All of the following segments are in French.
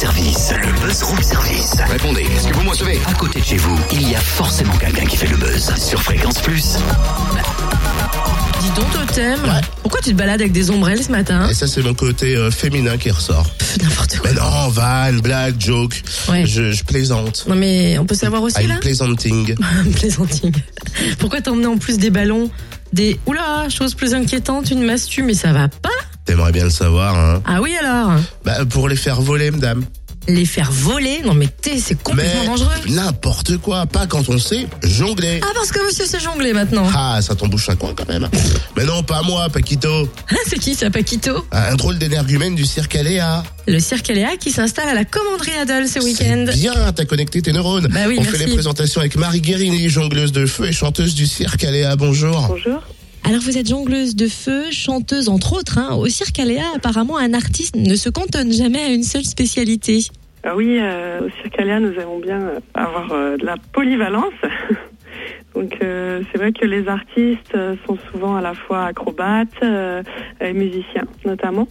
service. Le buzz room service. Répondez, est-ce que vous me recevez? À côté de chez vous, il y a forcément quelqu'un qui fait le buzz. Sur Fréquence Plus. Dis donc, Totem, pourquoi tu te balades avec des ombrelles ce matin? Et ça, c'est mon côté euh, féminin qui ressort. Pff, N'importe quoi. Mais non, van, blague, joke. Ouais. Je, je plaisante. Non mais on peut savoir aussi là? I'm plaisanting. Plaisanting. Pourquoi t'as emmené en plus des ballons Des... Oula, chose plus inquiétante, une mastu, mais ça va pas T'aimerais bien le savoir, hein. Ah oui alors Bah, pour les faire voler, madame. Les faire voler Non mais t'es, c'est complètement Mais dangereux. n'importe quoi, pas quand on sait jongler. Ah parce que monsieur sait jongler maintenant. Ah, ça t'embouche un coin quand même. Mais non, pas moi, Paquito. Ah, c'est qui ça, Paquito Un drôle d'énergumène du cirque Aléa. Le cirque Aléa qui s'installe à la commanderie Adol ce week-end. C'est bien, t'as connecté tes neurones. Bah oui, On merci. fait les présentations avec Marie Guérini, jongleuse de feu et chanteuse du cirque Aléa. Bonjour. Bonjour. Alors vous êtes jongleuse de feu, chanteuse entre autres. Hein. Au cirque Aléa, apparemment un artiste ne se cantonne jamais à une seule spécialité. Ah oui, euh, au Cirque Aléa, nous aimons bien euh, avoir euh, de la polyvalence. Donc c'est vrai que les artistes sont souvent à la fois acrobates et musiciens notamment,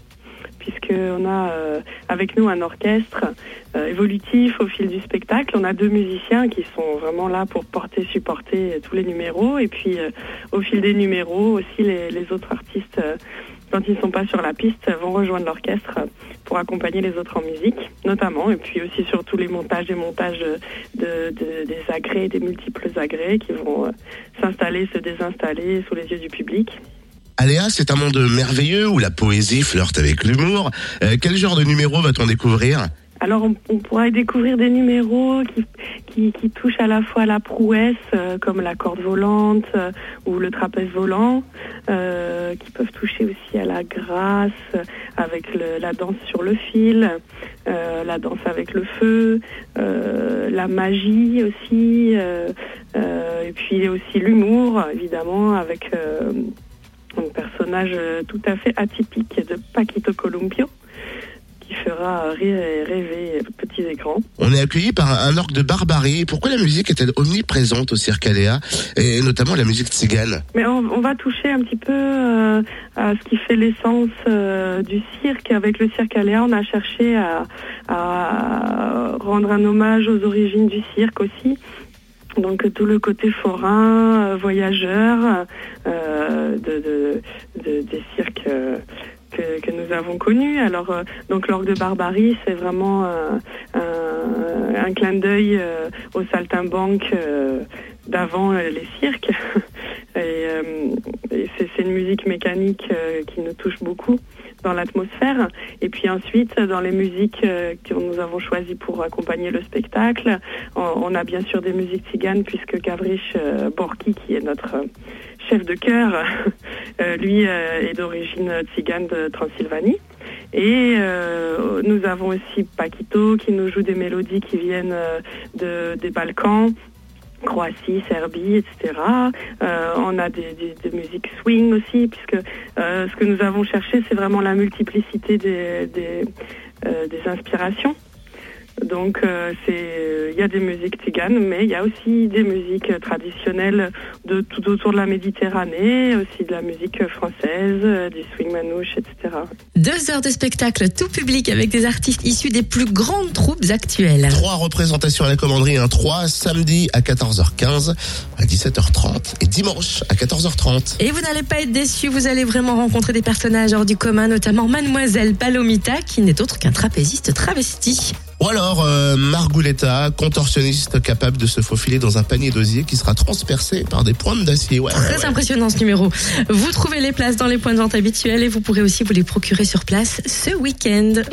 puisqu'on a euh, avec nous un orchestre euh, évolutif au fil du spectacle. On a deux musiciens qui sont vraiment là pour porter, supporter tous les numéros, et puis euh, au fil des numéros aussi les, les autres artistes, euh, quand ils ne sont pas sur la piste, vont rejoindre l'orchestre pour accompagner les autres en musique, notamment, et puis aussi sur tous les montages et montages de, de- des agrès, des multiples agrès qui vont euh, s'installer, se désinstaller sous les yeux du public. Aléa, c'est un monde merveilleux où la poésie flirte avec l'humour. Euh, quel genre de numéro va-t-on découvrir? Alors on, on pourra découvrir des numéros qui, touchent à la fois la prouesse, euh, comme la corde volante euh, ou le trapèze volant, euh, qui peuvent toucher aussi à la grâce, euh, avec la danse sur le fil, la danse avec le feu, la magie aussi, et puis aussi l'humour, évidemment, avec un personnage euh, tout à fait atypique de Paquito Columpio qui fera rire et rêver petits écrans. On est accueilli par un orgue de barbarie. Pourquoi la musique est-elle omniprésente au cirque Aléa et notamment la musique tzigane? Mais on, on va toucher un petit peu euh, à ce qui fait l'essence euh, du cirque. Avec le cirque Aléa, on a cherché à, à rendre un hommage aux origines du cirque aussi. Donc tout le côté forain, euh, voyageur euh, de, de- de- des cirques euh, que, que nous avons connus. Alors euh, donc l'orgue de Barbarie, c'est vraiment euh, un, un clin d'œil euh, aux saltimbanques d'avant les cirques. Et, et c'est une musique mécanique qui nous touche beaucoup dans l'atmosphère. Et puis ensuite, dans les musiques euh, que nous avons choisies pour accompagner le spectacle, on, a bien sûr des musiques tziganes puisque Gavrish euh, Borki, qui est notre euh, chef de chœur, euh, lui euh, est d'origine tzigane de Transylvanie. Et euh, nous avons aussi Paquito qui nous joue des mélodies qui viennent euh, de, des Balkans. Croatie, Serbie, etc. Euh, on a des, musiques swing aussi, puisque euh, ce que nous avons cherché, c'est vraiment la multiplicité des, euh, des inspirations. Donc, euh, c'est, il y a des musiques tziganes, mais il y a aussi des musiques traditionnelles de tout autour de la Méditerranée, aussi de la musique française, euh, du swing manouche, etc. Deux heures de spectacle tout public avec des artistes issus des plus grandes troupes actuelles. Trois représentations à la commanderie, un 3 samedi à 14h15, à 17h30 et dimanche à 14h30. Et vous n'allez pas être déçus, vous allez vraiment rencontrer des personnages hors du commun, notamment Mademoiselle Palomita, qui n'est autre qu'un trapéziste travesti. Ou alors euh, Margouletta, contorsionniste capable de se faufiler dans un panier d'osier qui sera transpercé par des pointes d'acier. Ouais, Très ouais. impressionnant ce numéro. Vous trouvez les places dans les points de vente habituels et vous pourrez aussi vous les procurer sur place ce week-end.